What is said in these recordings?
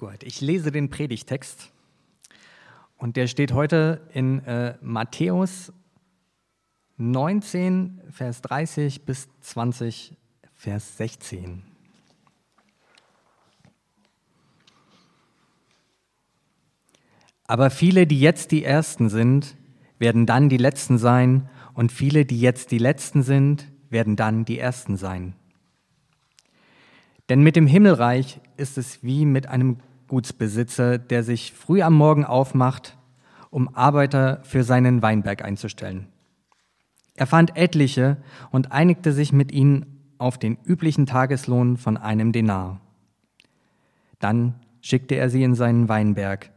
Gut, ich lese den Predigtext und der steht heute in äh, Matthäus 19, Vers 30 bis 20, Vers 16. Aber viele, die jetzt die Ersten sind, werden dann die Letzten sein, und viele, die jetzt die Letzten sind, werden dann die Ersten sein. Denn mit dem Himmelreich ist es wie mit einem Gutsbesitzer, der sich früh am Morgen aufmacht, um Arbeiter für seinen Weinberg einzustellen. Er fand etliche und einigte sich mit ihnen auf den üblichen Tageslohn von einem Denar. Dann schickte er sie in seinen Weinberg.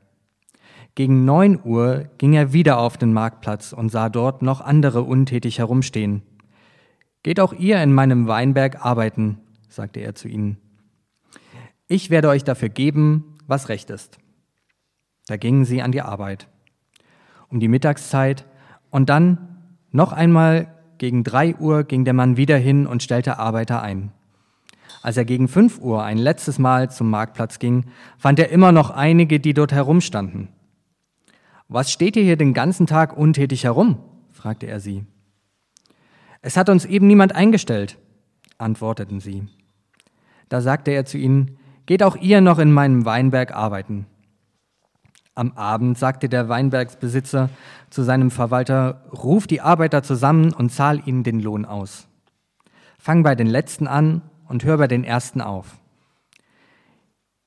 Gegen neun Uhr ging er wieder auf den Marktplatz und sah dort noch andere untätig herumstehen. Geht auch ihr in meinem Weinberg arbeiten, sagte er zu ihnen. Ich werde euch dafür geben, was recht ist. Da gingen sie an die Arbeit. Um die Mittagszeit und dann noch einmal gegen drei Uhr ging der Mann wieder hin und stellte Arbeiter ein. Als er gegen fünf Uhr ein letztes Mal zum Marktplatz ging, fand er immer noch einige, die dort herumstanden. Was steht ihr hier den ganzen Tag untätig herum? fragte er sie. Es hat uns eben niemand eingestellt, antworteten sie. Da sagte er zu ihnen, Geht auch ihr noch in meinem Weinberg arbeiten. Am Abend sagte der Weinbergsbesitzer zu seinem Verwalter, ruf die Arbeiter zusammen und zahl ihnen den Lohn aus. Fang bei den Letzten an und hör bei den Ersten auf.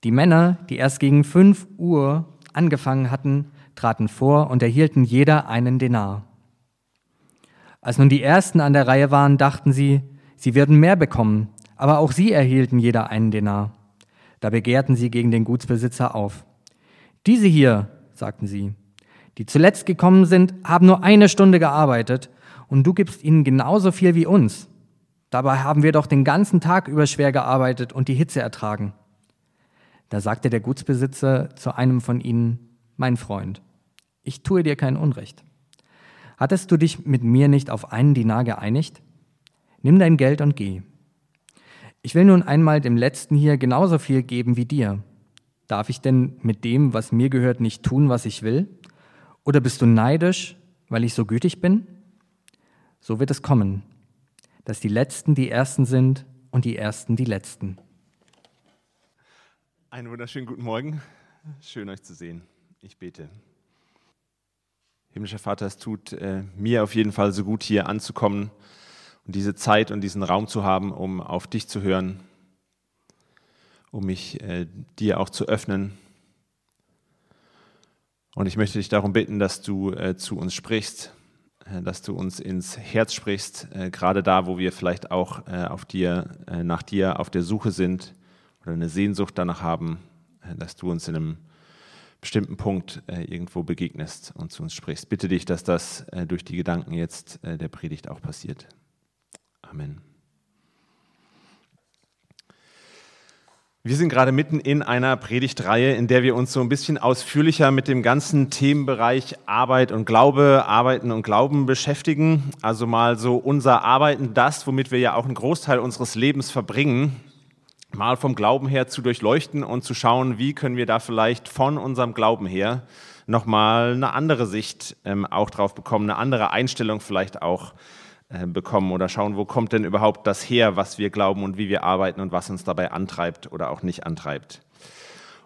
Die Männer, die erst gegen fünf Uhr angefangen hatten, traten vor und erhielten jeder einen Denar. Als nun die Ersten an der Reihe waren, dachten sie, sie würden mehr bekommen, aber auch sie erhielten jeder einen Denar. Da begehrten sie gegen den Gutsbesitzer auf. Diese hier, sagten sie, die zuletzt gekommen sind, haben nur eine Stunde gearbeitet und du gibst ihnen genauso viel wie uns. Dabei haben wir doch den ganzen Tag über schwer gearbeitet und die Hitze ertragen. Da sagte der Gutsbesitzer zu einem von ihnen, mein Freund, ich tue dir kein Unrecht. Hattest du dich mit mir nicht auf einen Dinar geeinigt? Nimm dein Geld und geh. Ich will nun einmal dem Letzten hier genauso viel geben wie dir. Darf ich denn mit dem, was mir gehört, nicht tun, was ich will? Oder bist du neidisch, weil ich so gütig bin? So wird es kommen, dass die Letzten die Ersten sind und die Ersten die Letzten. Einen wunderschönen guten Morgen. Schön euch zu sehen. Ich bete. Himmlischer Vater, es tut äh, mir auf jeden Fall so gut, hier anzukommen und diese Zeit und diesen Raum zu haben, um auf dich zu hören, um mich äh, dir auch zu öffnen. Und ich möchte dich darum bitten, dass du äh, zu uns sprichst, äh, dass du uns ins Herz sprichst, äh, gerade da, wo wir vielleicht auch äh, auf dir, äh, nach dir auf der Suche sind oder eine Sehnsucht danach haben, dass du uns in einem bestimmten Punkt irgendwo begegnest und zu uns sprichst. Bitte dich, dass das durch die Gedanken jetzt der Predigt auch passiert. Amen. Wir sind gerade mitten in einer Predigtreihe, in der wir uns so ein bisschen ausführlicher mit dem ganzen Themenbereich Arbeit und Glaube, Arbeiten und Glauben beschäftigen. Also mal so unser Arbeiten, das, womit wir ja auch einen Großteil unseres Lebens verbringen, mal vom Glauben her zu durchleuchten und zu schauen, wie können wir da vielleicht von unserem Glauben her nochmal eine andere Sicht ähm, auch drauf bekommen, eine andere Einstellung vielleicht auch bekommen oder schauen, wo kommt denn überhaupt das her, was wir glauben und wie wir arbeiten und was uns dabei antreibt oder auch nicht antreibt.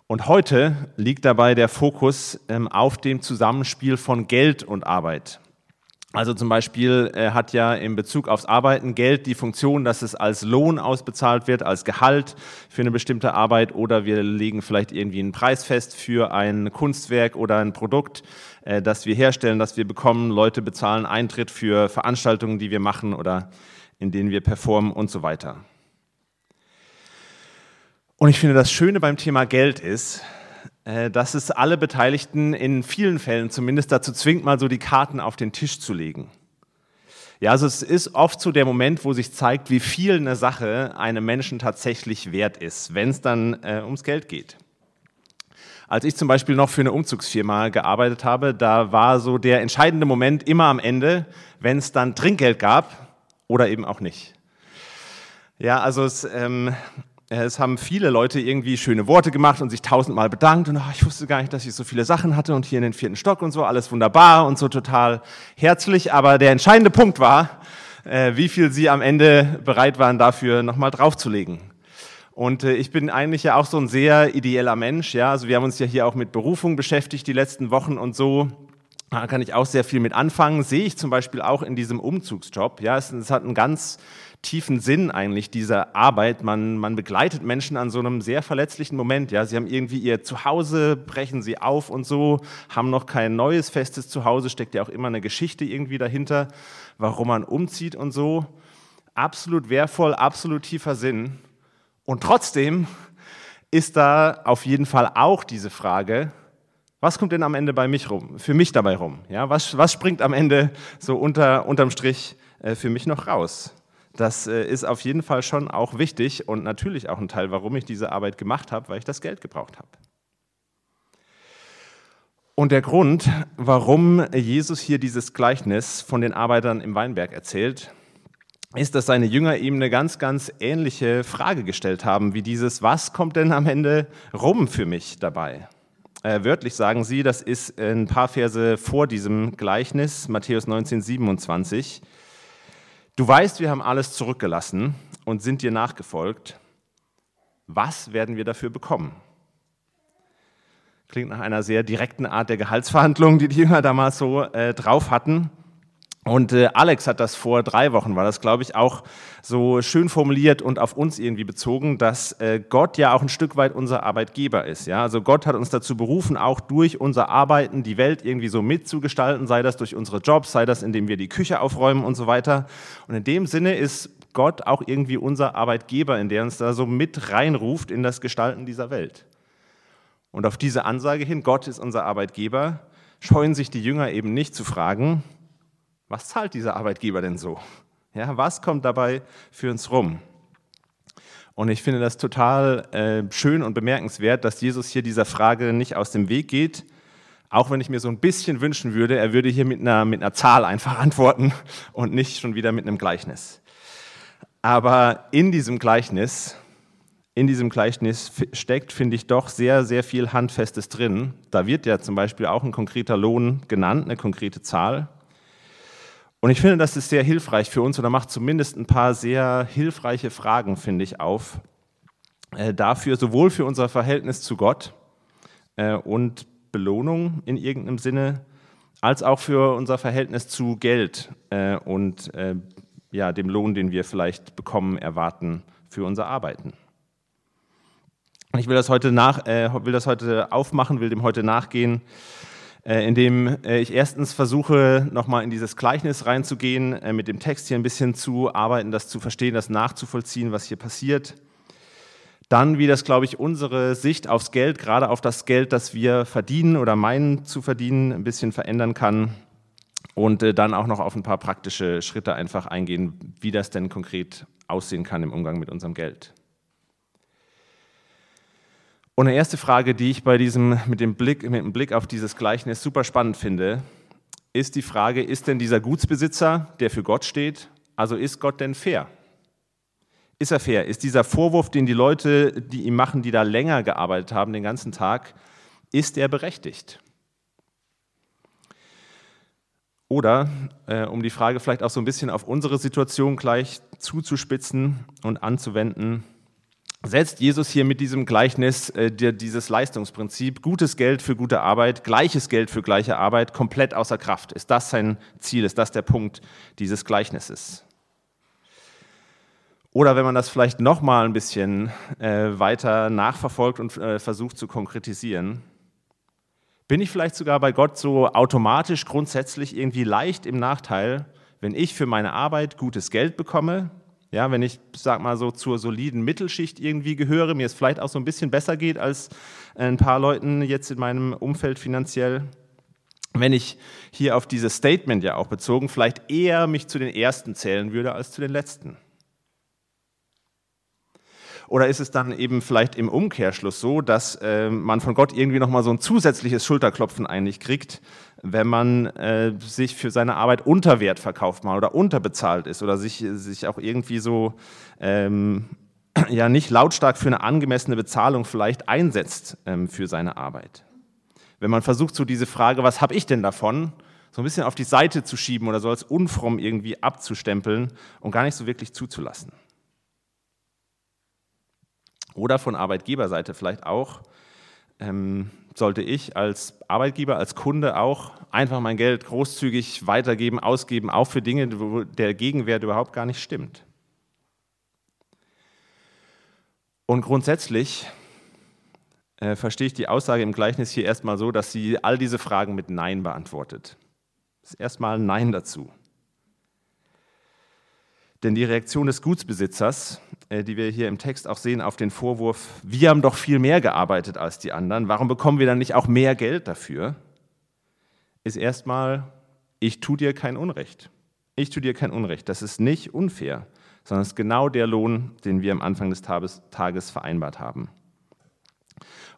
Und heute liegt dabei der Fokus ähm, auf dem Zusammenspiel von Geld und Arbeit. Also zum Beispiel äh, hat ja in Bezug aufs Arbeiten Geld die Funktion, dass es als Lohn ausbezahlt wird, als Gehalt für eine bestimmte Arbeit oder wir legen vielleicht irgendwie einen Preis fest für ein Kunstwerk oder ein Produkt, äh, das wir herstellen, das wir bekommen. Leute bezahlen Eintritt für Veranstaltungen, die wir machen oder in denen wir performen und so weiter. Und ich finde, das Schöne beim Thema Geld ist, dass es alle Beteiligten in vielen Fällen zumindest dazu zwingt, mal so die Karten auf den Tisch zu legen. Ja, also es ist oft so der Moment, wo sich zeigt, wie viel eine Sache einem Menschen tatsächlich wert ist, wenn es dann äh, ums Geld geht. Als ich zum Beispiel noch für eine Umzugsfirma gearbeitet habe, da war so der entscheidende Moment immer am Ende, wenn es dann Trinkgeld gab oder eben auch nicht. Ja, also es, ähm, Es haben viele Leute irgendwie schöne Worte gemacht und sich tausendmal bedankt und ach, ich wusste gar nicht, dass ich so viele Sachen hatte und hier in den vierten Stock und so, alles wunderbar und so total herzlich. Aber der entscheidende Punkt war, äh, wie viel sie am Ende bereit waren, dafür nochmal draufzulegen. Und äh, ich bin eigentlich ja auch so ein sehr ideeller Mensch. Ja? Also wir haben uns ja hier auch mit Berufung beschäftigt die letzten Wochen und so. Da kann ich auch sehr viel mit anfangen. Sehe ich zum Beispiel auch in diesem Umzugsjob. Ja, es, es hat einen ganz tiefen Sinn eigentlich dieser Arbeit. Man, man begleitet Menschen an so einem sehr verletzlichen Moment. Ja, sie haben irgendwie ihr Zuhause, brechen sie auf und so, haben noch kein neues festes Zuhause, steckt ja auch immer eine Geschichte irgendwie dahinter, warum man umzieht und so. Absolut wertvoll, absolut tiefer Sinn. Und trotzdem ist da auf jeden Fall auch diese Frage, was kommt denn am Ende bei mich rum, für mich dabei rum? Ja, was, was springt am Ende so unter, unterm Strich äh, für mich noch raus? Das äh, ist auf jeden Fall schon auch wichtig und natürlich auch ein Teil, warum ich diese Arbeit gemacht habe, weil ich das Geld gebraucht habe. Und der Grund, warum Jesus hier dieses Gleichnis von den Arbeitern im Weinberg erzählt, ist, dass seine Jünger ihm eine ganz, ganz ähnliche Frage gestellt haben, wie dieses, was kommt denn am Ende rum für mich dabei? Äh, wörtlich sagen sie, das ist ein paar Verse vor diesem Gleichnis, Matthäus 19, 27. Du weißt, wir haben alles zurückgelassen und sind dir nachgefolgt. Was werden wir dafür bekommen? Klingt nach einer sehr direkten Art der Gehaltsverhandlungen, die die Jünger damals so äh, drauf hatten. Und äh, Alex hat das vor drei Wochen, war das, glaube ich, auch so schön formuliert und auf uns irgendwie bezogen, dass äh, Gott ja auch ein Stück weit unser Arbeitgeber ist. Ja? Also Gott hat uns dazu berufen, auch durch unser Arbeiten die Welt irgendwie so mitzugestalten, sei das durch unsere Jobs, sei das, indem wir die Küche aufräumen und so weiter. Und in dem Sinne ist Gott auch irgendwie unser Arbeitgeber, in der uns da so mit reinruft in das Gestalten dieser Welt. Und auf diese Ansage hin, Gott ist unser Arbeitgeber, scheuen sich die Jünger eben nicht zu fragen, was zahlt dieser Arbeitgeber denn so? Ja, was kommt dabei für uns rum? Und ich finde das total äh, schön und bemerkenswert, dass Jesus hier dieser Frage nicht aus dem Weg geht, auch wenn ich mir so ein bisschen wünschen würde, er würde hier mit einer, mit einer Zahl einfach antworten und nicht schon wieder mit einem Gleichnis. Aber in diesem Gleichnis, in diesem Gleichnis steckt, finde ich, doch sehr, sehr viel Handfestes drin. Da wird ja zum Beispiel auch ein konkreter Lohn genannt, eine konkrete Zahl. Und ich finde, das ist sehr hilfreich für uns oder macht zumindest ein paar sehr hilfreiche Fragen, finde ich, auf. Äh, dafür, sowohl für unser Verhältnis zu Gott äh, und Belohnung in irgendeinem Sinne, als auch für unser Verhältnis zu Geld äh, und äh, ja, dem Lohn, den wir vielleicht bekommen, erwarten für unser Arbeiten. Ich will das heute, nach, äh, will das heute aufmachen, will dem heute nachgehen indem äh, ich erstens versuche, nochmal in dieses Gleichnis reinzugehen, äh, mit dem Text hier ein bisschen zu arbeiten, das zu verstehen, das nachzuvollziehen, was hier passiert. Dann, wie das, glaube ich, unsere Sicht aufs Geld, gerade auf das Geld, das wir verdienen oder meinen zu verdienen, ein bisschen verändern kann. Und dann auch noch auf ein paar praktische Schritte einfach eingehen, wie das denn konkret aussehen kann im Umgang mit unserem Geld. Und eine erste Frage, die ich bei diesem, mit, dem Blick, mit dem Blick auf dieses Gleichnis super spannend finde, ist die Frage, ist denn dieser Gutsbesitzer, der für Gott steht, also ist Gott denn fair? Ist er fair? Ist dieser Vorwurf, den die Leute, die ihm machen, die da länger gearbeitet haben, den ganzen Tag, ist er berechtigt? Oder, äh, um die Frage vielleicht auch so ein bisschen auf unsere Situation gleich zuzuspitzen und anzuwenden, setzt Jesus hier mit diesem Gleichnis äh, dieses Leistungsprinzip, gutes Geld für gute Arbeit, gleiches Geld für gleiche Arbeit, komplett außer Kraft. Ist das sein Ziel? Ist das der Punkt dieses Gleichnisses? Oder wenn man das vielleicht noch mal ein bisschen äh, weiter nachverfolgt und äh, versucht zu konkretisieren, bin ich vielleicht sogar bei Gott so automatisch grundsätzlich irgendwie leicht im Nachteil, wenn ich für meine Arbeit gutes Geld bekomme, ja, wenn ich, sag mal so, zur soliden Mittelschicht irgendwie gehöre, mir es vielleicht auch so ein bisschen besser geht als ein paar Leuten jetzt in meinem Umfeld finanziell, wenn ich hier auf dieses Statement ja auch bezogen vielleicht eher mich zu den Ersten zählen würde als zu den Letzten. Oder ist es dann eben vielleicht im Umkehrschluss so, dass äh, man von Gott irgendwie nochmal so ein zusätzliches Schulterklopfen eigentlich kriegt, wenn man äh, sich für seine Arbeit unter Wert verkauft mal oder unterbezahlt ist oder sich, sich auch irgendwie so ähm, ja nicht lautstark für eine angemessene Bezahlung vielleicht einsetzt ähm, für seine Arbeit. Wenn man versucht, so diese Frage, was habe ich denn davon, so ein bisschen auf die Seite zu schieben oder so als unfromm irgendwie abzustempeln und gar nicht so wirklich zuzulassen. Oder von Arbeitgeberseite vielleicht auch, ähm, sollte ich als Arbeitgeber, als Kunde auch einfach mein Geld großzügig weitergeben, ausgeben, auch für Dinge, wo der Gegenwert überhaupt gar nicht stimmt. Und grundsätzlich äh, verstehe ich die Aussage im Gleichnis hier erstmal so, dass sie all diese Fragen mit Nein beantwortet. Das ist erstmal ein Nein dazu. Denn die Reaktion des Gutsbesitzers, äh, die wir hier im Text auch sehen, auf den Vorwurf, wir haben doch viel mehr gearbeitet als die anderen, warum bekommen wir dann nicht auch mehr Geld dafür, ist erstmal, ich tue dir kein Unrecht. Ich tue dir kein Unrecht. Das ist nicht unfair, sondern es ist genau der Lohn, den wir am Anfang des Tages vereinbart haben.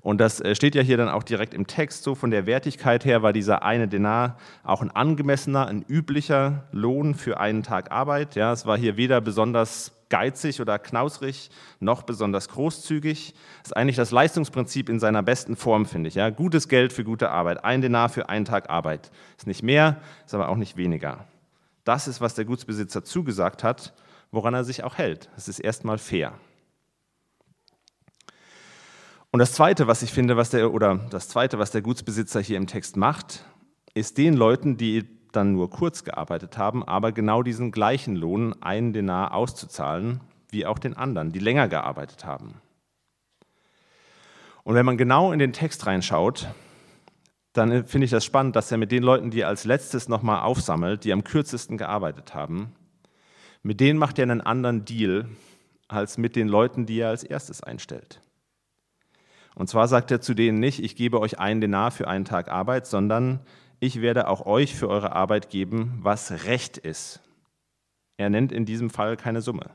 Und das äh, steht ja hier dann auch direkt im Text so. Von der Wertigkeit her war dieser eine Denar auch ein angemessener, ein üblicher Lohn für einen Tag Arbeit. Ja, es war hier weder besonders geizig oder knausrig, noch besonders großzügig. Das ist eigentlich das Leistungsprinzip in seiner besten Form, finde ich. Ja, gutes Geld für gute Arbeit. Ein Denar für einen Tag Arbeit. Ist nicht mehr, ist aber auch nicht weniger. Das ist, was der Gutsbesitzer zugesagt hat, woran er sich auch hält. Es ist erstmal fair. Und das zweite, was ich finde, was der, oder das zweite, was der Gutsbesitzer hier im Text macht, ist den Leuten, die dann nur kurz gearbeitet haben, aber genau diesen gleichen Lohn, einen Denar, auszuzahlen, wie auch den anderen, die länger gearbeitet haben. Und wenn man genau in den Text reinschaut, dann finde ich das spannend, dass er mit den Leuten, die er als letztes nochmal aufsammelt, die am kürzesten gearbeitet haben, mit denen macht er einen anderen Deal als mit den Leuten, die er als erstes einstellt. Und zwar sagt er zu denen nicht, ich gebe euch einen Denar für einen Tag Arbeit, sondern ich werde auch euch für eure Arbeit geben, was recht ist. Er nennt in diesem Fall keine Summe.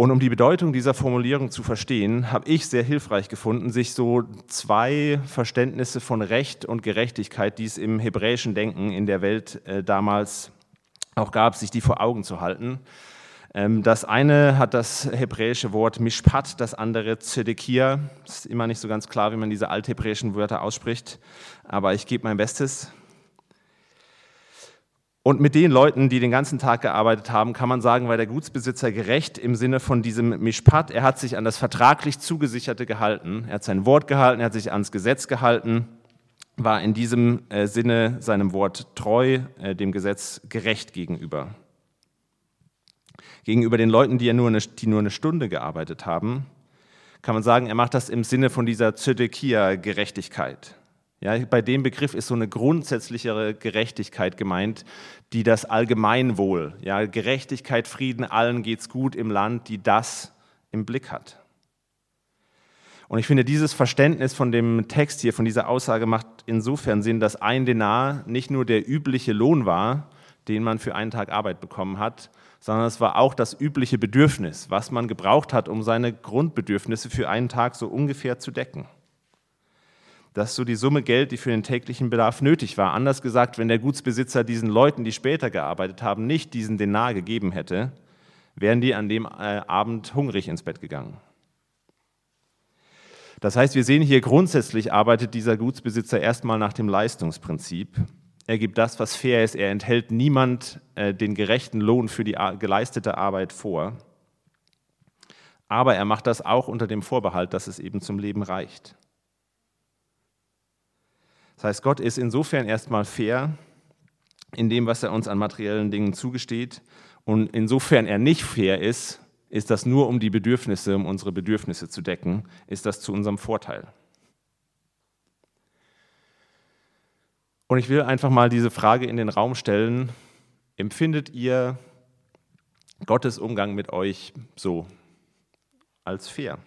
Und um die Bedeutung dieser Formulierung zu verstehen, habe ich sehr hilfreich gefunden, sich so zwei Verständnisse von Recht und Gerechtigkeit, die es im hebräischen Denken in der Welt äh, damals auch gab, sich die vor Augen zu halten. Ähm, das eine hat das hebräische Wort Mishpat, das andere Zedekia. Ist immer nicht so ganz klar, wie man diese althebräischen Wörter ausspricht, aber ich gebe mein Bestes. Und mit den Leuten, die den ganzen Tag gearbeitet haben, kann man sagen, war der Gutsbesitzer gerecht im Sinne von diesem Mishpat. Er hat sich an das vertraglich zugesicherte gehalten. Er hat sein Wort gehalten, er hat sich ans Gesetz gehalten, war in diesem äh, Sinne seinem Wort treu, äh, dem Gesetz gerecht gegenüber. Gegenüber den Leuten, die, ja nur, eine, die nur eine Stunde gearbeitet haben, kann man sagen, er macht das im Sinne von dieser Zedekia-Gerechtigkeit. Ja, bei dem Begriff ist so eine grundsätzlichere Gerechtigkeit gemeint, die das Allgemeinwohl, ja, Gerechtigkeit, Frieden, allen geht's gut im Land, die das im Blick hat. Und ich finde, dieses Verständnis von dem Text hier, von dieser Aussage macht insofern Sinn, dass ein Denar nicht nur der übliche Lohn war, den man für einen Tag Arbeit bekommen hat, sondern es war auch das übliche Bedürfnis, was man gebraucht hat, um seine Grundbedürfnisse für einen Tag so ungefähr zu decken. Das ist so die Summe Geld, die für den täglichen Bedarf nötig war. Anders gesagt, wenn der Gutsbesitzer diesen Leuten, die später gearbeitet haben, nicht diesen Denar gegeben hätte, wären die an dem äh, Abend hungrig ins Bett gegangen. Das heißt, wir sehen hier grundsätzlich arbeitet dieser Gutsbesitzer erstmal nach dem Leistungsprinzip. Er gibt das, was fair ist. Er enthält niemand äh, den gerechten Lohn für die geleistete Arbeit vor. Aber er macht das auch unter dem Vorbehalt, dass es eben zum Leben reicht. Das heißt, Gott ist insofern erstmal fair in dem, was er uns an materiellen Dingen zugesteht. Und insofern er nicht fair ist, ist das nur um die Bedürfnisse, um unsere Bedürfnisse zu decken, ist das zu unserem Vorteil. Und ich will einfach mal diese Frage in den Raum stellen. Empfindet ihr Gottes Umgang mit euch so als fair?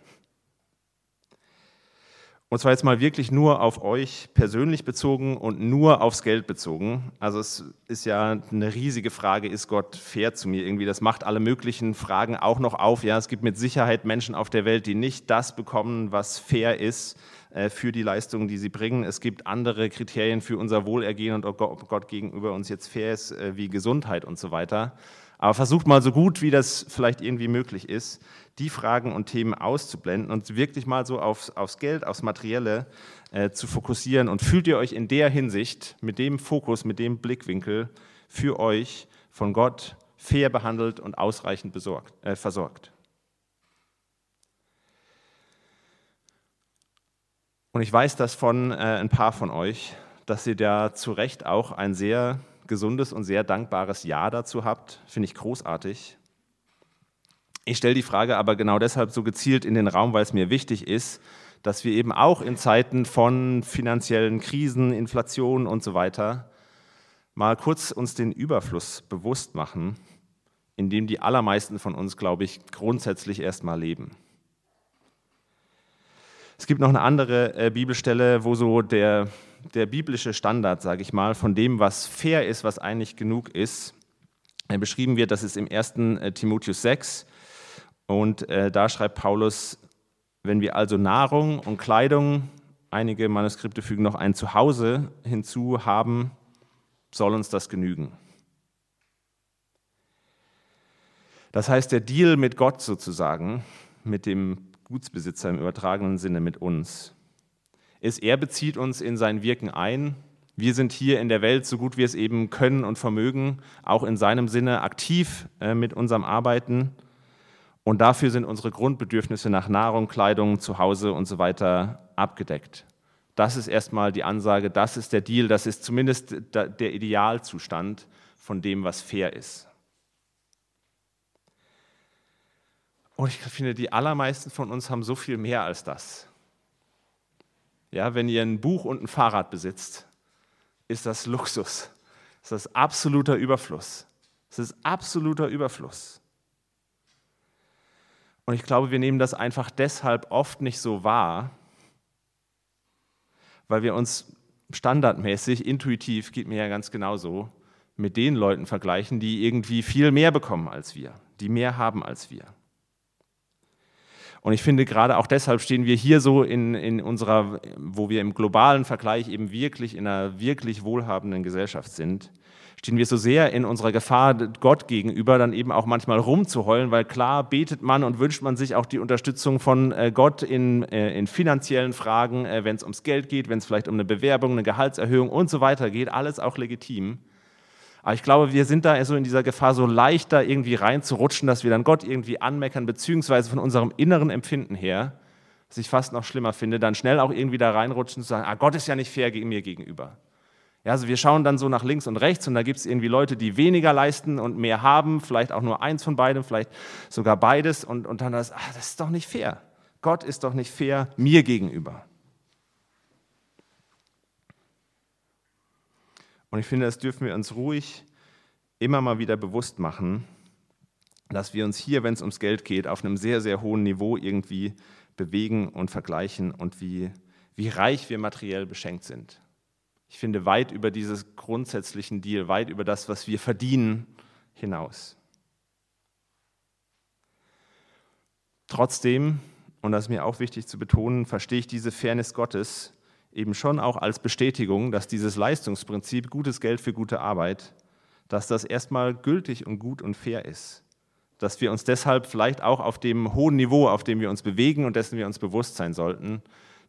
Und zwar jetzt mal wirklich nur auf euch persönlich bezogen und nur aufs Geld bezogen. Also es ist ja eine riesige Frage, ist Gott fair zu mir irgendwie? Das macht alle möglichen Fragen auch noch auf. Ja, es gibt mit Sicherheit Menschen auf der Welt, die nicht das bekommen, was fair ist. Äh, für die Leistungen, die sie bringen. Es gibt andere Kriterien für unser Wohlergehen und ob Gott gegenüber uns jetzt fair ist, äh, wie Gesundheit und so weiter. Aber versucht mal so gut, wie das vielleicht irgendwie möglich ist, die Fragen und Themen auszublenden und wirklich mal so aufs, aufs Geld, aufs Materielle äh, zu fokussieren. Und fühlt ihr euch in der Hinsicht, mit dem Fokus, mit dem Blickwinkel für euch von Gott fair behandelt und ausreichend besorgt, äh, versorgt? Und ich weiß das von äh, ein paar von euch, dass ihr da zu Recht auch ein sehr gesundes und sehr dankbares Ja dazu habt. Finde ich großartig. Ich stelle die Frage aber genau deshalb so gezielt in den Raum, weil es mir wichtig ist, dass wir eben auch in Zeiten von finanziellen Krisen, Inflation und so weiter mal kurz uns den Überfluss bewusst machen, in dem die allermeisten von uns, glaube ich, grundsätzlich erstmal leben. Es gibt noch eine andere äh, Bibelstelle, wo so der, der biblische Standard, sage ich mal, von dem, was fair ist, was eigentlich genug ist, äh, beschrieben wird. Das ist im 1. Äh, Timotheus 6. Und äh, da schreibt Paulus, wenn wir also Nahrung und Kleidung, einige Manuskripte fügen noch ein Zuhause hinzu haben, soll uns das genügen. Das heißt, der Deal mit Gott sozusagen, mit dem Gutsbesitzer im übertragenen Sinne mit uns, ist, er bezieht uns in sein Wirken ein. Wir sind hier in der Welt, so gut wir es eben können und vermögen, auch in seinem Sinne aktiv äh, mit unserem Arbeiten. Und dafür sind unsere Grundbedürfnisse nach Nahrung, Kleidung, Zuhause und so weiter abgedeckt. Das ist erstmal die Ansage, das ist der Deal, das ist zumindest der Idealzustand von dem, was fair ist. Und ich finde, die allermeisten von uns haben so viel mehr als das. Ja, wenn ihr ein Buch und ein Fahrrad besitzt, ist das Luxus. Das ist absoluter Überfluss. Es ist absoluter Überfluss. Und ich glaube, wir nehmen das einfach deshalb oft nicht so wahr, weil wir uns standardmäßig, intuitiv, geht mir ja ganz genauso, mit den Leuten vergleichen, die irgendwie viel mehr bekommen als wir, die mehr haben als wir. Und ich finde, gerade auch deshalb stehen wir hier so in, in unserer, wo wir im globalen Vergleich eben wirklich in einer wirklich wohlhabenden Gesellschaft sind, stehen wir so sehr in unserer Gefahr Gott gegenüber, dann eben auch manchmal rumzuheulen, weil klar betet man und wünscht man sich auch die Unterstützung von äh, Gott in, äh, in finanziellen Fragen, äh, wenn es ums Geld geht, wenn es vielleicht um eine Bewerbung, eine Gehaltserhöhung und so weiter geht, alles auch legitim. Aber ich glaube, wir sind da so in dieser Gefahr, so leicht da irgendwie reinzurutschen, dass wir dann Gott irgendwie anmeckern, beziehungsweise von unserem inneren Empfinden her, was ich fast noch schlimmer finde, dann schnell auch irgendwie da reinrutschen und sagen, ah, Gott ist ja nicht fair mir gegenüber. Ja, also wir schauen dann so nach links und rechts und da gibt es irgendwie Leute, die weniger leisten und mehr haben, vielleicht auch nur eins von beidem, vielleicht sogar beides und, und dann das, ach, das ist doch nicht fair. Gott ist doch nicht fair mir gegenüber. Und ich finde, das dürfen wir uns ruhig immer mal wieder bewusst machen, dass wir uns hier, wenn es ums Geld geht, auf einem sehr, sehr hohen Niveau irgendwie bewegen und vergleichen und wie, wie reich wir materiell beschenkt sind. Ich finde, weit über dieses grundsätzlichen Deal, weit über das, was wir verdienen, hinaus. Trotzdem, und das ist mir auch wichtig zu betonen, verstehe ich diese Fairness Gottes eben schon auch als Bestätigung, dass dieses Leistungsprinzip gutes Geld für gute Arbeit, dass das erstmal gültig und gut und fair ist. Dass wir uns deshalb vielleicht auch auf dem hohen Niveau, auf dem wir uns bewegen und dessen wir uns bewusst sein sollten,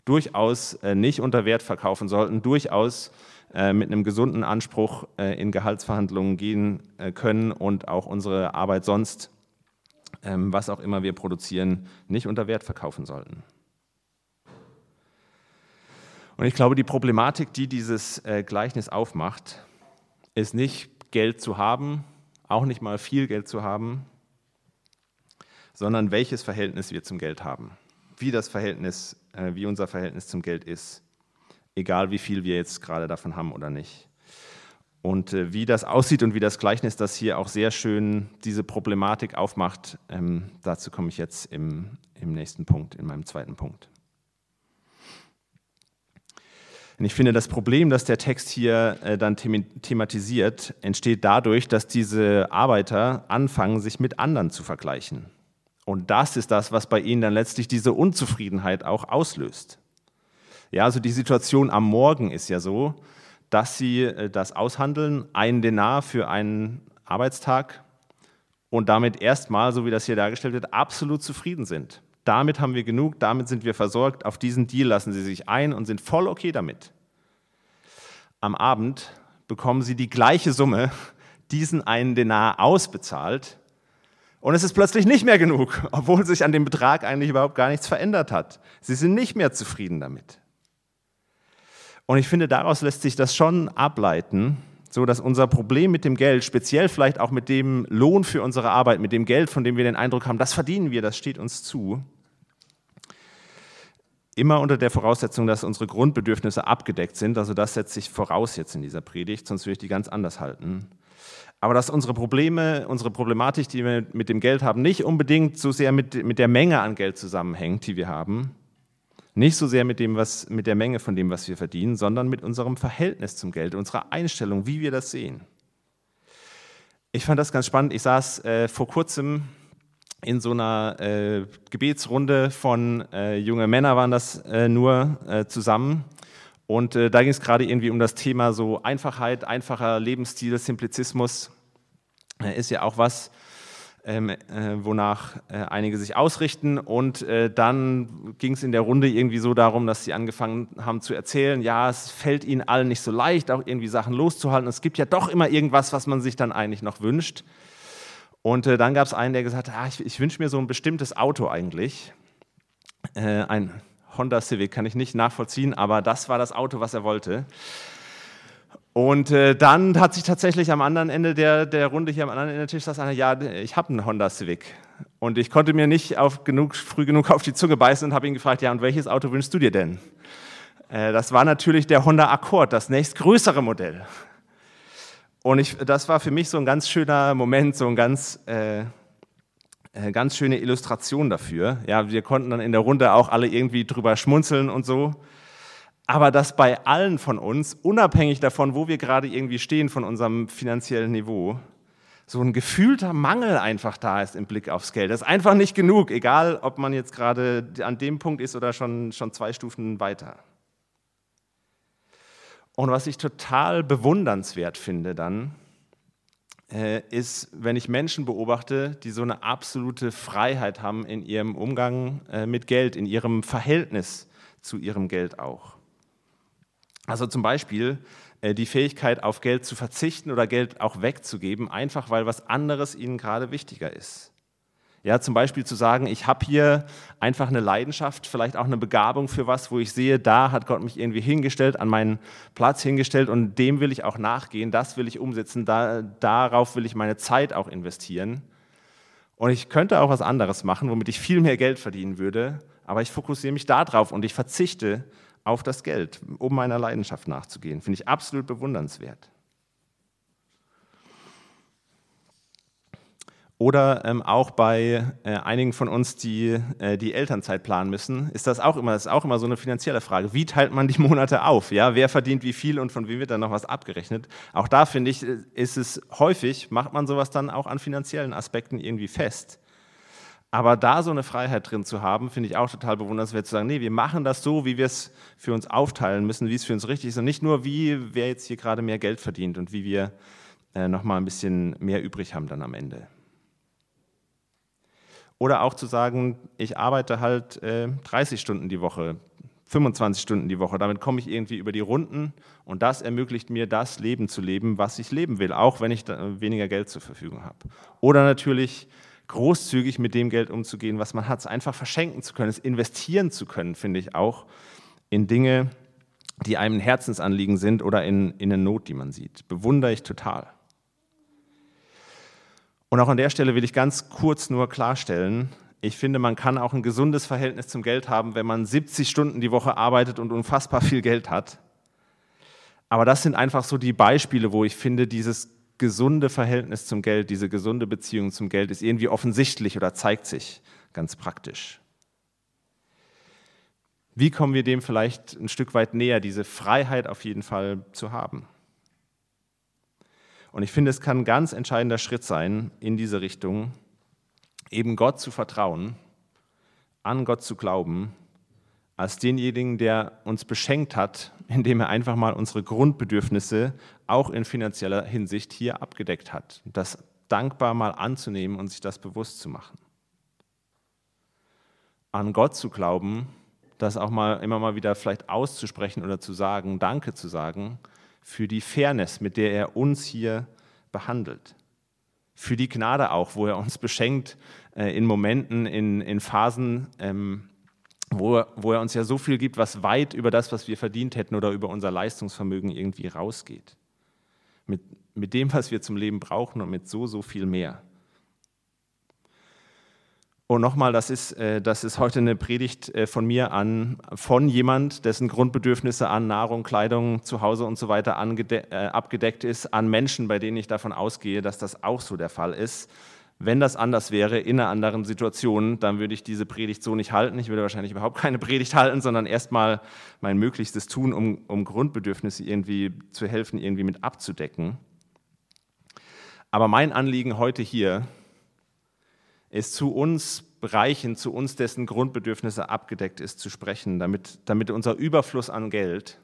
durchaus äh, nicht unter Wert verkaufen sollten, durchaus äh, mit einem gesunden Anspruch äh, in Gehaltsverhandlungen gehen können und auch unsere Arbeit sonst, ähm, was auch immer wir produzieren, nicht unter Wert verkaufen sollten. Und ich glaube, die Problematik, die dieses äh, Gleichnis aufmacht, ist nicht Geld zu haben, auch nicht mal viel Geld zu haben, sondern welches Verhältnis wir zum Geld haben, wie das Verhältnis, äh, wie unser Verhältnis zum Geld ist, egal wie viel wir jetzt gerade davon haben oder nicht. Und äh, wie das aussieht und wie das Gleichnis das hier auch sehr schön diese Problematik aufmacht, ähm, dazu komme ich jetzt im, im nächsten Punkt, in meinem zweiten Punkt. Und ich finde, das Problem, das der Text hier äh, dann thematisiert, entsteht dadurch, dass diese Arbeiter anfangen, sich mit anderen zu vergleichen. Und das ist das, was bei ihnen dann letztlich diese Unzufriedenheit auch auslöst. Ja, also die Situation am Morgen ist ja so, dass sie äh, das aushandeln, einen Denar für einen Arbeitstag und damit erstmal, so wie das hier dargestellt wird, absolut zufrieden sind. Damit haben wir genug, damit sind wir versorgt, auf diesen Deal lassen sie sich ein und sind voll okay damit. Am Abend bekommen sie die gleiche Summe, diesen einen Denar ausbezahlt und es ist plötzlich nicht mehr genug, obwohl sich an dem Betrag eigentlich überhaupt gar nichts verändert hat. Sie sind nicht mehr zufrieden damit. Und ich finde, daraus lässt sich das schon ableiten, so dass unser Problem mit dem Geld, speziell vielleicht auch mit dem Lohn für unsere Arbeit, mit dem Geld, von dem wir den Eindruck haben, das verdienen wir, das steht uns zu, immer unter der Voraussetzung, dass unsere Grundbedürfnisse abgedeckt sind. Also das setzt sich voraus jetzt in dieser Predigt, sonst würde ich die ganz anders halten. Aber dass unsere Probleme, unsere Problematik, die wir mit dem Geld haben, nicht unbedingt so sehr mit, mit der Menge an Geld zusammenhängt, die wir haben, nicht so sehr mit, dem, was, mit der Menge von dem, was wir verdienen, sondern mit unserem Verhältnis zum Geld, unserer Einstellung, wie wir das sehen. Ich fand das ganz spannend. Ich saß äh, vor kurzem in so einer äh, Gebetsrunde von äh, junge Männer waren das äh, nur äh, zusammen. Und äh, da ging es gerade irgendwie um das Thema so Einfachheit, einfacher Lebensstil, Simplizismus. Äh, ist ja auch was, ähm, äh, wonach einige sich ausrichten. Und dann ging es in der Runde irgendwie so darum, dass sie angefangen haben zu erzählen, ja, es fällt ihnen allen nicht so leicht, auch irgendwie Sachen loszuhalten. Es gibt ja doch immer irgendwas, was man sich dann eigentlich noch wünscht. Und äh, dann gab es einen, der gesagt hat, ah, ich, ich wünsche mir so ein bestimmtes Auto eigentlich. Äh, ein Honda Civic kann ich nicht nachvollziehen, aber das war das Auto, was er wollte. Und äh, dann hat sich tatsächlich am anderen Ende der, der Runde hier am anderen Ende des Tisches einer, ja, ich habe einen Honda Civic. Und ich konnte mir nicht auf genug, früh genug auf die Zunge beißen und habe ihn gefragt, ja, und welches Auto wünschst du dir denn? Äh, das war natürlich der Honda Accord, das nächstgrößere Modell. Und ich, das war für mich so ein ganz schöner Moment, so ein ganz, äh, äh, ganz schöne Illustration dafür. Ja, wir konnten dann in der Runde auch alle irgendwie drüber schmunzeln und so aber dass bei allen von uns, unabhängig davon, wo wir gerade irgendwie stehen von unserem finanziellen Niveau, so ein gefühlter Mangel einfach da ist im Blick aufs Geld. Das ist einfach nicht genug, egal ob man jetzt gerade an dem Punkt ist oder schon, schon zwei Stufen weiter. Und was ich total bewundernswert finde dann, äh, ist, wenn ich Menschen beobachte, die so eine absolute Freiheit haben in ihrem Umgang äh, mit Geld, in ihrem Verhältnis zu ihrem Geld auch. Also zum Beispiel äh, die Fähigkeit, auf Geld zu verzichten oder Geld auch wegzugeben, einfach weil was anderes ihnen gerade wichtiger ist. Ja, zum Beispiel zu sagen, ich habe hier einfach eine Leidenschaft, vielleicht auch eine Begabung für was, wo ich sehe, da hat Gott mich irgendwie hingestellt, an meinen Platz hingestellt und dem will ich auch nachgehen, das will ich umsetzen, da, darauf will ich meine Zeit auch investieren. Und ich könnte auch was anderes machen, womit ich viel mehr Geld verdienen würde, aber ich fokussiere mich darauf und ich verzichte auf das Geld, um meiner Leidenschaft nachzugehen. Finde ich absolut bewundernswert. Oder ähm, auch bei äh, einigen von uns, die äh, die Elternzeit planen müssen, ist das auch immer, das ist auch immer so eine finanzielle Frage. Wie teilt man die Monate auf? Ja, wer verdient wie viel und von wem wird dann noch was abgerechnet? Auch da finde ich, ist es häufig, macht man sowas dann auch an finanziellen Aspekten irgendwie fest. Aber da so eine Freiheit drin zu haben, finde ich auch total bewundernswert, zu sagen, nee, wir machen das so, wie wir es für uns aufteilen müssen, wie es für uns richtig ist und nicht nur, wie wer jetzt hier gerade mehr Geld verdient und wie wir äh, nochmal ein bisschen mehr übrig haben dann am Ende. Oder auch zu sagen, ich arbeite halt äh, 30 Stunden die Woche, 25 Stunden die Woche, damit komme ich irgendwie über die Runden und das ermöglicht mir, das Leben zu leben, was ich leben will, auch wenn ich weniger Geld zur Verfügung habe. Oder natürlich großzügig mit dem Geld umzugehen, was man hat, es einfach verschenken zu können, es investieren zu können, finde ich auch, in Dinge, die einem Herzensanliegen sind oder in, in eine Not, die man sieht. Bewundere ich total. Und auch an der Stelle will ich ganz kurz nur klarstellen, ich finde, man kann auch ein gesundes Verhältnis zum Geld haben, wenn man 70 Stunden die Woche arbeitet und unfassbar viel Geld hat. Aber das sind einfach so die Beispiele, wo ich finde, dieses gesunde Verhältnis zum Geld, diese gesunde Beziehung zum Geld ist irgendwie offensichtlich oder zeigt sich ganz praktisch. Wie kommen wir dem vielleicht ein Stück weit näher, diese Freiheit auf jeden Fall zu haben? Und ich finde, es kann ein ganz entscheidender Schritt sein in diese Richtung, eben Gott zu vertrauen, an Gott zu glauben als denjenigen, der uns beschenkt hat, indem er einfach mal unsere Grundbedürfnisse auch in finanzieller Hinsicht hier abgedeckt hat. Das dankbar mal anzunehmen und sich das bewusst zu machen. An Gott zu glauben, das auch mal immer mal wieder vielleicht auszusprechen oder zu sagen, Danke zu sagen für die Fairness, mit der er uns hier behandelt. Für die Gnade auch, wo er uns beschenkt äh, in Momenten, in, in Phasen, ähm, wo, er, wo er uns ja so viel gibt, was weit über das, was wir verdient hätten oder über unser Leistungsvermögen irgendwie rausgeht. Mit, mit dem, was wir zum Leben brauchen und mit so, so viel mehr. Und nochmal, das ist, äh, das ist heute eine Predigt äh, von mir an, von jemand, dessen Grundbedürfnisse an Nahrung, Kleidung, Zuhause und so weiter äh, abgedeckt ist, an Menschen, bei denen ich davon ausgehe, dass das auch so der Fall ist. Wenn das anders wäre, in einer anderen Situation, dann würde ich diese Predigt so nicht halten. Ich würde wahrscheinlich überhaupt keine Predigt halten, sondern erstmal mein Möglichstes tun, um, um Grundbedürfnisse irgendwie zu helfen, irgendwie mit abzudecken. Aber mein Anliegen heute hier es zu uns Bereichen, zu uns, dessen Grundbedürfnisse abgedeckt ist, zu sprechen, damit, damit unser Überfluss an Geld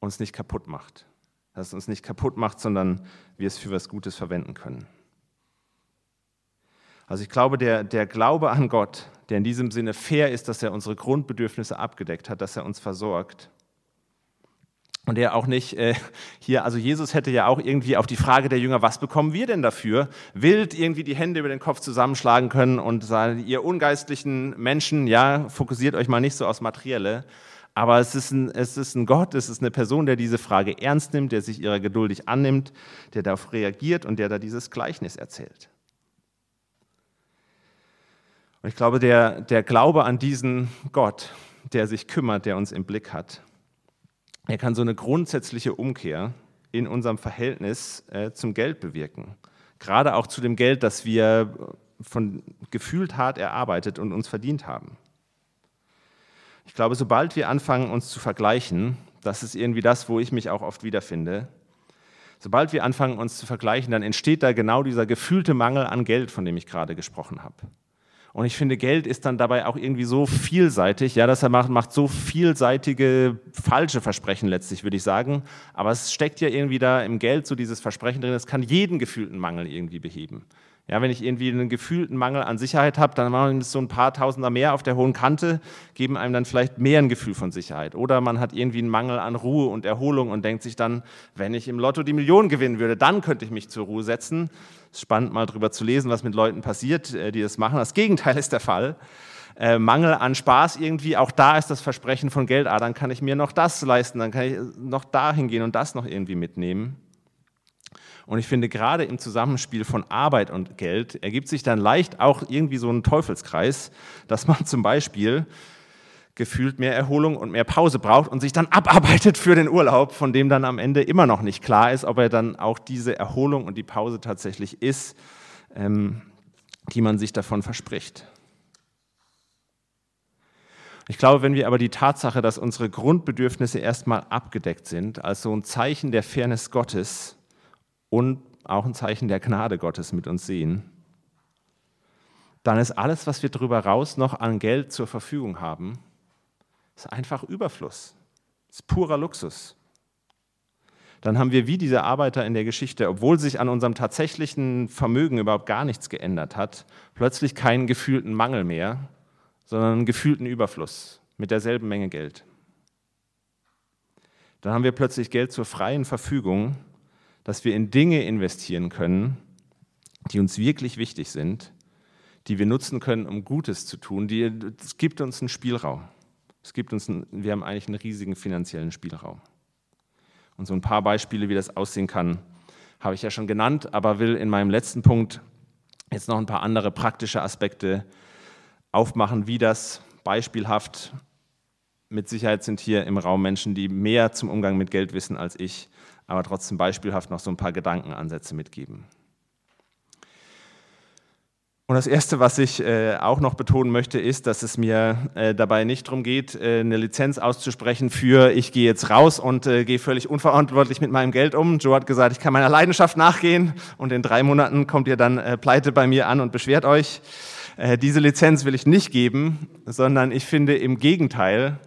uns nicht kaputt macht. Dass es uns nicht kaputt macht, sondern wir es für was Gutes verwenden können. Also ich glaube, der, der Glaube an Gott, der in diesem Sinne fair ist, dass er unsere Grundbedürfnisse abgedeckt hat, dass er uns versorgt, und er auch nicht äh, hier, also Jesus hätte ja auch irgendwie auf die Frage der Jünger, was bekommen wir denn dafür, wild irgendwie die Hände über den Kopf zusammenschlagen können und sagen, ihr ungeistlichen Menschen, ja, fokussiert euch mal nicht so aufs Materielle. Aber es ist, ein, es ist ein Gott, es ist eine Person, der diese Frage ernst nimmt, der sich ihrer geduldig annimmt, der darauf reagiert und der da dieses Gleichnis erzählt. Und ich glaube, der, der Glaube an diesen Gott, der sich kümmert, der uns im Blick hat, er kann so eine grundsätzliche Umkehr in unserem Verhältnis äh, zum Geld bewirken. Gerade auch zu dem Geld, das wir von gefühlt hart erarbeitet und uns verdient haben. Ich glaube, sobald wir anfangen, uns zu vergleichen, das ist irgendwie das, wo ich mich auch oft wiederfinde, sobald wir anfangen, uns zu vergleichen, dann entsteht da genau dieser gefühlte Mangel an Geld, von dem ich gerade gesprochen habe. Und ich finde, Geld ist dann dabei auch irgendwie so vielseitig. Ja, das macht, macht so vielseitige falsche Versprechen letztlich, würde ich sagen. Aber es steckt ja irgendwie da im Geld so dieses Versprechen drin, es kann jeden gefühlten Mangel irgendwie beheben. Ja, wenn ich irgendwie einen gefühlten Mangel an Sicherheit habe, dann machen so ein paar Tausender mehr auf der hohen Kante, geben einem dann vielleicht mehr ein Gefühl von Sicherheit. Oder man hat irgendwie einen Mangel an Ruhe und Erholung und denkt sich dann, wenn ich im Lotto die Million gewinnen würde, dann könnte ich mich zur Ruhe setzen. Es ist spannend, mal drüber zu lesen, was mit Leuten passiert, äh, die das machen. Das Gegenteil ist der Fall. Äh, Mangel an Spaß irgendwie, auch da ist das Versprechen von Geld, ah, dann kann ich mir noch das leisten, dann kann ich noch dahin gehen und das noch irgendwie mitnehmen. Und ich finde, gerade im Zusammenspiel von Arbeit und Geld ergibt sich dann leicht auch irgendwie so ein Teufelskreis, dass man zum Beispiel gefühlt mehr Erholung und mehr Pause braucht und sich dann abarbeitet für den Urlaub, von dem dann am Ende immer noch nicht klar ist, ob er dann auch diese Erholung und die Pause tatsächlich ist, ähm, die man sich davon verspricht. Ich glaube, wenn wir aber die Tatsache, dass unsere Grundbedürfnisse erstmal abgedeckt sind, als so ein Zeichen der Fairness Gottes und auch ein Zeichen der Gnade Gottes mit uns sehen, dann ist alles, was wir darüber raus noch an Geld zur Verfügung haben, ist einfach Überfluss. ist purer Luxus. Dann haben wir wie diese Arbeiter in der Geschichte, obwohl sich an unserem tatsächlichen Vermögen überhaupt gar nichts geändert hat, plötzlich keinen gefühlten Mangel mehr, sondern einen gefühlten Überfluss mit derselben Menge Geld. Dann haben wir plötzlich Geld zur freien Verfügung dass wir in Dinge investieren können, die uns wirklich wichtig sind, die wir nutzen können, um Gutes zu tun. es gibt uns einen Spielraum. Es gibt uns einen, wir haben eigentlich einen riesigen finanziellen Spielraum. Und so ein paar Beispiele, wie das aussehen kann, habe ich ja schon genannt, aber will in meinem letzten Punkt jetzt noch ein paar andere praktische Aspekte aufmachen, wie das beispielhaft, mit Sicherheit sind hier im Raum Menschen, die mehr zum Umgang mit Geld wissen als ich, aber trotzdem beispielhaft noch so ein paar Gedankenansätze mitgeben. Und das Erste, was ich äh, auch noch betonen möchte, ist, dass es mir äh, dabei nicht darum geht, äh, eine Lizenz auszusprechen für, ich gehe jetzt raus und äh, gehe völlig unverantwortlich mit meinem Geld um. Joe hat gesagt, ich kann meiner Leidenschaft nachgehen und in drei Monaten kommt ihr dann äh, pleite bei mir an und beschwert euch. Äh, diese Lizenz will ich nicht geben, sondern ich finde im Gegenteil,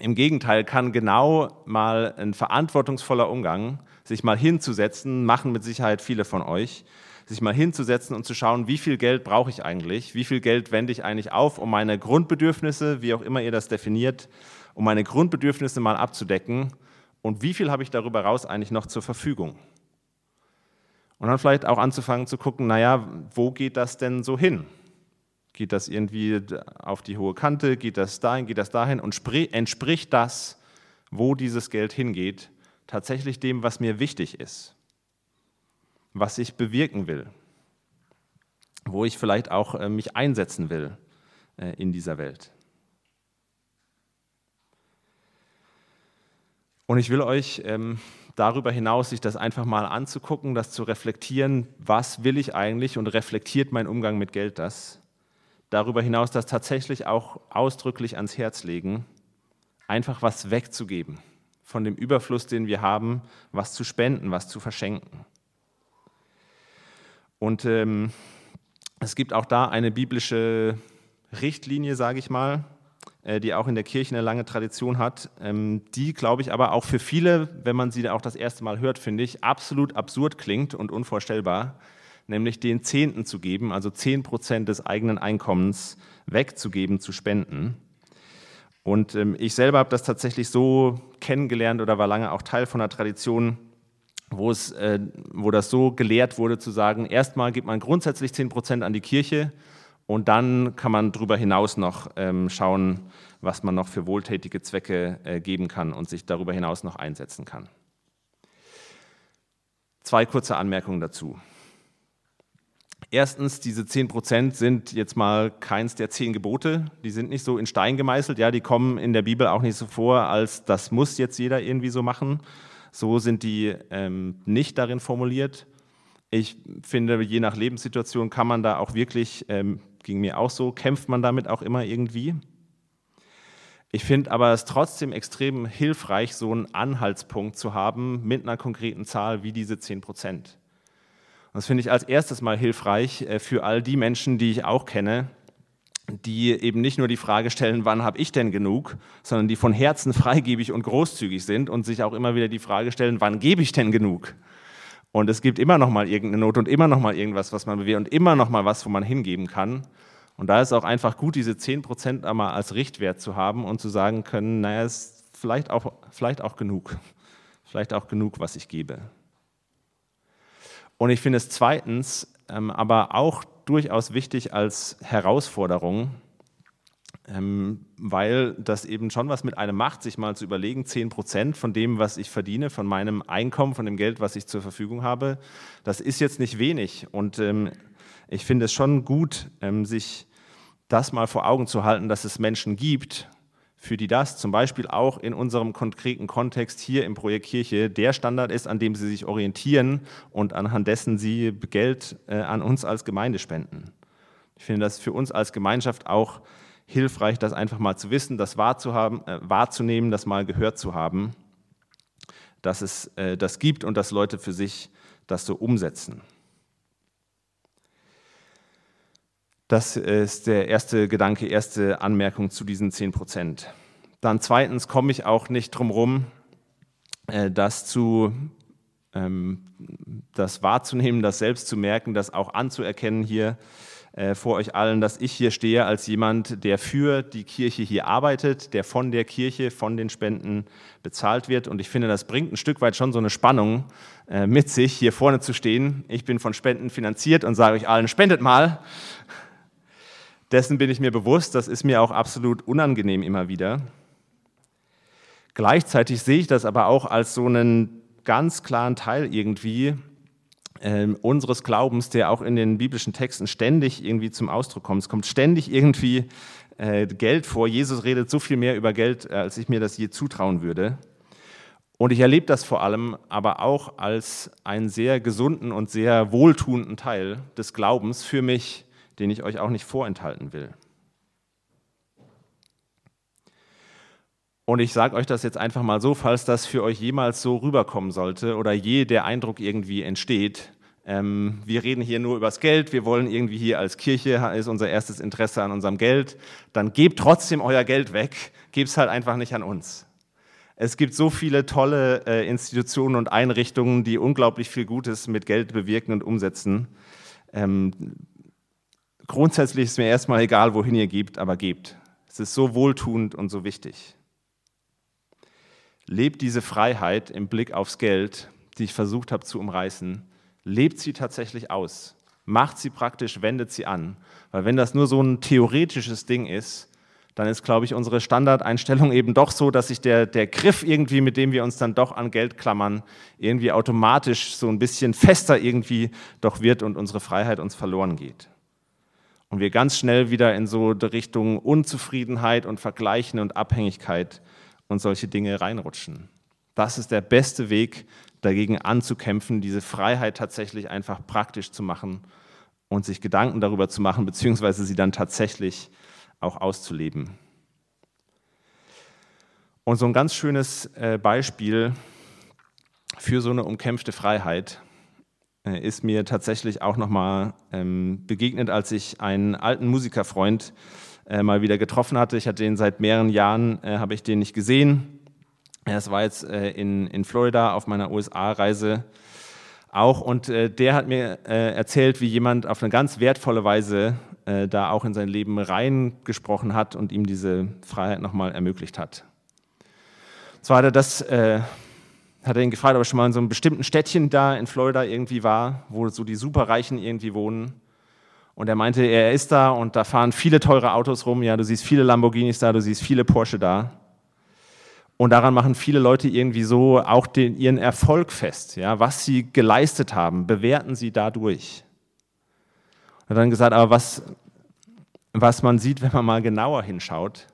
im Gegenteil kann genau mal ein verantwortungsvoller Umgang, sich mal hinzusetzen, machen mit Sicherheit viele von euch, sich mal hinzusetzen und zu schauen, wie viel Geld brauche ich eigentlich, wie viel Geld wende ich eigentlich auf, um meine Grundbedürfnisse, wie auch immer ihr das definiert, um meine Grundbedürfnisse mal abzudecken und wie viel habe ich darüber raus eigentlich noch zur Verfügung. Und dann vielleicht auch anzufangen zu gucken, naja, wo geht das denn so hin? Geht das irgendwie auf die hohe Kante? Geht das dahin? Geht das dahin? Und entspricht das, wo dieses Geld hingeht, tatsächlich dem, was mir wichtig ist? Was ich bewirken will? Wo ich vielleicht auch äh, mich einsetzen will äh, in dieser Welt? Und ich will euch ähm, darüber hinaus, sich das einfach mal anzugucken, das zu reflektieren, was will ich eigentlich und reflektiert mein Umgang mit Geld das? Darüber hinaus das tatsächlich auch ausdrücklich ans Herz legen, einfach was wegzugeben von dem Überfluss, den wir haben, was zu spenden, was zu verschenken. Und ähm, es gibt auch da eine biblische Richtlinie, sage ich mal, äh, die auch in der Kirche eine lange Tradition hat, ähm, die, glaube ich, aber auch für viele, wenn man sie auch das erste Mal hört, finde ich, absolut absurd klingt und unvorstellbar, nämlich den Zehnten zu geben, also zehn Prozent des eigenen Einkommens wegzugeben, zu spenden. Und ähm, ich selber habe das tatsächlich so kennengelernt oder war lange auch Teil von einer Tradition, wo, es, äh, wo das so gelehrt wurde, zu sagen, erstmal gibt man grundsätzlich zehn Prozent an die Kirche und dann kann man darüber hinaus noch ähm, schauen, was man noch für wohltätige Zwecke äh, geben kann und sich darüber hinaus noch einsetzen kann. Zwei kurze Anmerkungen dazu. Erstens, diese 10 Prozent sind jetzt mal keins der zehn Gebote. Die sind nicht so in Stein gemeißelt. Ja, die kommen in der Bibel auch nicht so vor, als das muss jetzt jeder irgendwie so machen. So sind die ähm, nicht darin formuliert. Ich finde, je nach Lebenssituation kann man da auch wirklich ähm, ging mir auch so, kämpft man damit auch immer irgendwie. Ich finde aber es trotzdem extrem hilfreich, so einen Anhaltspunkt zu haben mit einer konkreten Zahl wie diese 10 Prozent. Das finde ich als erstes mal hilfreich äh, für all die Menschen, die ich auch kenne, die eben nicht nur die Frage stellen, wann habe ich denn genug, sondern die von Herzen freigebig und großzügig sind und sich auch immer wieder die Frage stellen, wann gebe ich denn genug? Und es gibt immer noch mal irgendeine Not und immer noch mal irgendwas, was man bewährt und immer noch mal was, wo man hingeben kann. Und da ist auch einfach gut, diese 10% einmal als Richtwert zu haben und zu sagen können, naja, es ist vielleicht auch, vielleicht auch genug. Vielleicht auch genug, was ich gebe. Und ich finde es zweitens ähm, aber auch durchaus wichtig als Herausforderung, ähm, weil das eben schon was mit einem macht, sich mal zu überlegen, 10 Prozent von dem, was ich verdiene, von meinem Einkommen, von dem Geld, was ich zur Verfügung habe, das ist jetzt nicht wenig. Und ähm, ich finde es schon gut, ähm, sich das mal vor Augen zu halten, dass es Menschen gibt, für die das zum Beispiel auch in unserem konkreten Kontext hier im Projekt Kirche der Standard ist, an dem sie sich orientieren und anhand dessen sie Geld äh, an uns als Gemeinde spenden. Ich finde das für uns als Gemeinschaft auch hilfreich, das einfach mal zu wissen, das wahrzuhaben, äh, wahrzunehmen, das mal gehört zu haben, dass es äh, das gibt und dass Leute für sich das so umsetzen. Das ist der erste Gedanke, erste Anmerkung zu diesen 10 Prozent. Dann zweitens komme ich auch nicht drum herum, äh, das ähm, das wahrzunehmen, das selbst zu merken, das auch anzuerkennen hier äh, vor euch allen, dass ich hier stehe als jemand, der für die Kirche hier arbeitet, der von der Kirche, von den Spenden bezahlt wird. Und ich finde, das bringt ein Stück weit schon so eine Spannung äh, mit sich, hier vorne zu stehen. Ich bin von Spenden finanziert und sage euch allen, spendet mal. Dessen bin ich mir bewusst, das ist mir auch absolut unangenehm immer wieder. Gleichzeitig sehe ich das aber auch als so einen ganz klaren Teil irgendwie äh, unseres Glaubens, der auch in den biblischen Texten ständig irgendwie zum Ausdruck kommt. Es kommt ständig irgendwie äh, Geld vor. Jesus redet so viel mehr über Geld, äh, als ich mir das je zutrauen würde. Und ich erlebe das vor allem aber auch als einen sehr gesunden und sehr wohltuenden Teil des Glaubens für mich, den ich euch auch nicht vorenthalten will. Und ich sage euch das jetzt einfach mal so, falls das für euch jemals so rüberkommen sollte oder je der Eindruck irgendwie entsteht, ähm, wir reden hier nur übers Geld, wir wollen irgendwie hier als Kirche, ist unser erstes Interesse an unserem Geld, dann gebt trotzdem euer Geld weg, gebt es halt einfach nicht an uns. Es gibt so viele tolle äh, Institutionen und Einrichtungen, die unglaublich viel Gutes mit Geld bewirken und umsetzen. Ähm, grundsätzlich ist mir erstmal egal, wohin ihr gebt, aber gebt. Es ist so wohltuend und so wichtig. Lebt diese Freiheit im Blick aufs Geld, die ich versucht habe zu umreißen, lebt sie tatsächlich aus. Macht sie praktisch, wendet sie an. Weil wenn das nur so ein theoretisches Ding ist, dann ist, glaube ich, unsere Standardeinstellung eben doch so, dass sich der, der Griff irgendwie, mit dem wir uns dann doch an Geld klammern, irgendwie automatisch so ein bisschen fester irgendwie doch wird und unsere Freiheit uns verloren geht. Und wir ganz schnell wieder in so die Richtung Unzufriedenheit und Vergleichen und Abhängigkeit und solche Dinge reinrutschen. Das ist der beste Weg, dagegen anzukämpfen, diese Freiheit tatsächlich einfach praktisch zu machen und sich Gedanken darüber zu machen, beziehungsweise sie dann tatsächlich auch auszuleben. Und so ein ganz schönes äh, Beispiel für so eine umkämpfte Freiheit ist mir tatsächlich auch nochmal ähm, begegnet, als ich einen alten Musikerfreund äh, mal wieder getroffen hatte. Ich hatte ihn seit mehreren Jahren, äh, habe ich den nicht gesehen. Es war jetzt äh, in, in Florida auf meiner USA-Reise auch und äh, der hat mir äh, erzählt, wie jemand auf eine ganz wertvolle Weise da auch in sein Leben reingesprochen hat und ihm diese Freiheit nochmal ermöglicht hat. Zwar hat er das hat er ihn gefragt, ob er schon mal in so einem bestimmten Städtchen da in Florida irgendwie war, wo so die Superreichen irgendwie wohnen. Und er meinte, er ist da und da fahren viele teure Autos rum. Ja, du siehst viele Lamborghinis da, du siehst viele Porsche da. Und daran machen viele Leute irgendwie so auch den, ihren Erfolg fest. Ja, was sie geleistet haben, bewerten sie dadurch. Er hat dann gesagt, aber was, was man sieht, wenn man mal genauer hinschaut,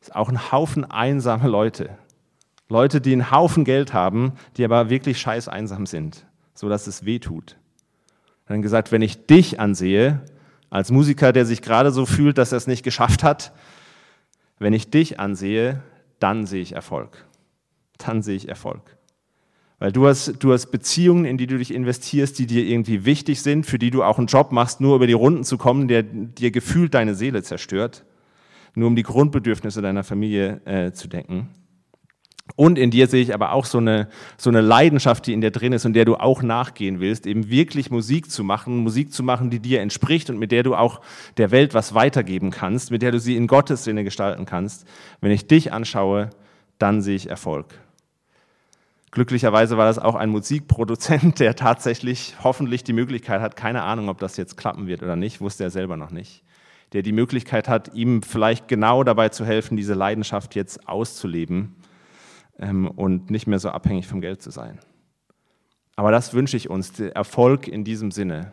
ist auch ein Haufen einsame Leute. Leute, die einen Haufen Geld haben, die aber wirklich scheiß einsam sind, sodass es weh tut. Dann gesagt, wenn ich dich ansehe, als Musiker, der sich gerade so fühlt, dass er es nicht geschafft hat, wenn ich dich ansehe, dann sehe ich Erfolg. Dann sehe ich Erfolg. Weil du hast, du hast Beziehungen, in die du dich investierst, die dir irgendwie wichtig sind, für die du auch einen Job machst, nur über die Runden zu kommen, der dir gefühlt deine Seele zerstört, nur um die Grundbedürfnisse deiner Familie äh, zu decken. Und in dir sehe ich aber auch so eine, so eine Leidenschaft, die in dir drin ist und der du auch nachgehen willst, eben wirklich Musik zu machen, Musik zu machen, die dir entspricht und mit der du auch der Welt was weitergeben kannst, mit der du sie in Gottes Sinne gestalten kannst. Wenn ich dich anschaue, dann sehe ich Erfolg. Glücklicherweise war das auch ein Musikproduzent, der tatsächlich hoffentlich die Möglichkeit hat, keine Ahnung, ob das jetzt klappen wird oder nicht, wusste er selber noch nicht, der die Möglichkeit hat, ihm vielleicht genau dabei zu helfen, diese Leidenschaft jetzt auszuleben und nicht mehr so abhängig vom Geld zu sein. Aber das wünsche ich uns, Erfolg in diesem Sinne.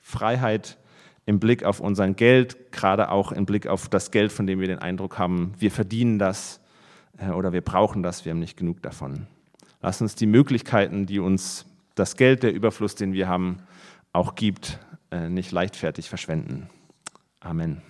Freiheit im Blick auf unser Geld, gerade auch im Blick auf das Geld, von dem wir den Eindruck haben, wir verdienen das äh, oder wir brauchen das, wir haben nicht genug davon. Lass uns die Möglichkeiten, die uns das Geld, der Überfluss, den wir haben, auch gibt, äh, nicht leichtfertig verschwenden. Amen.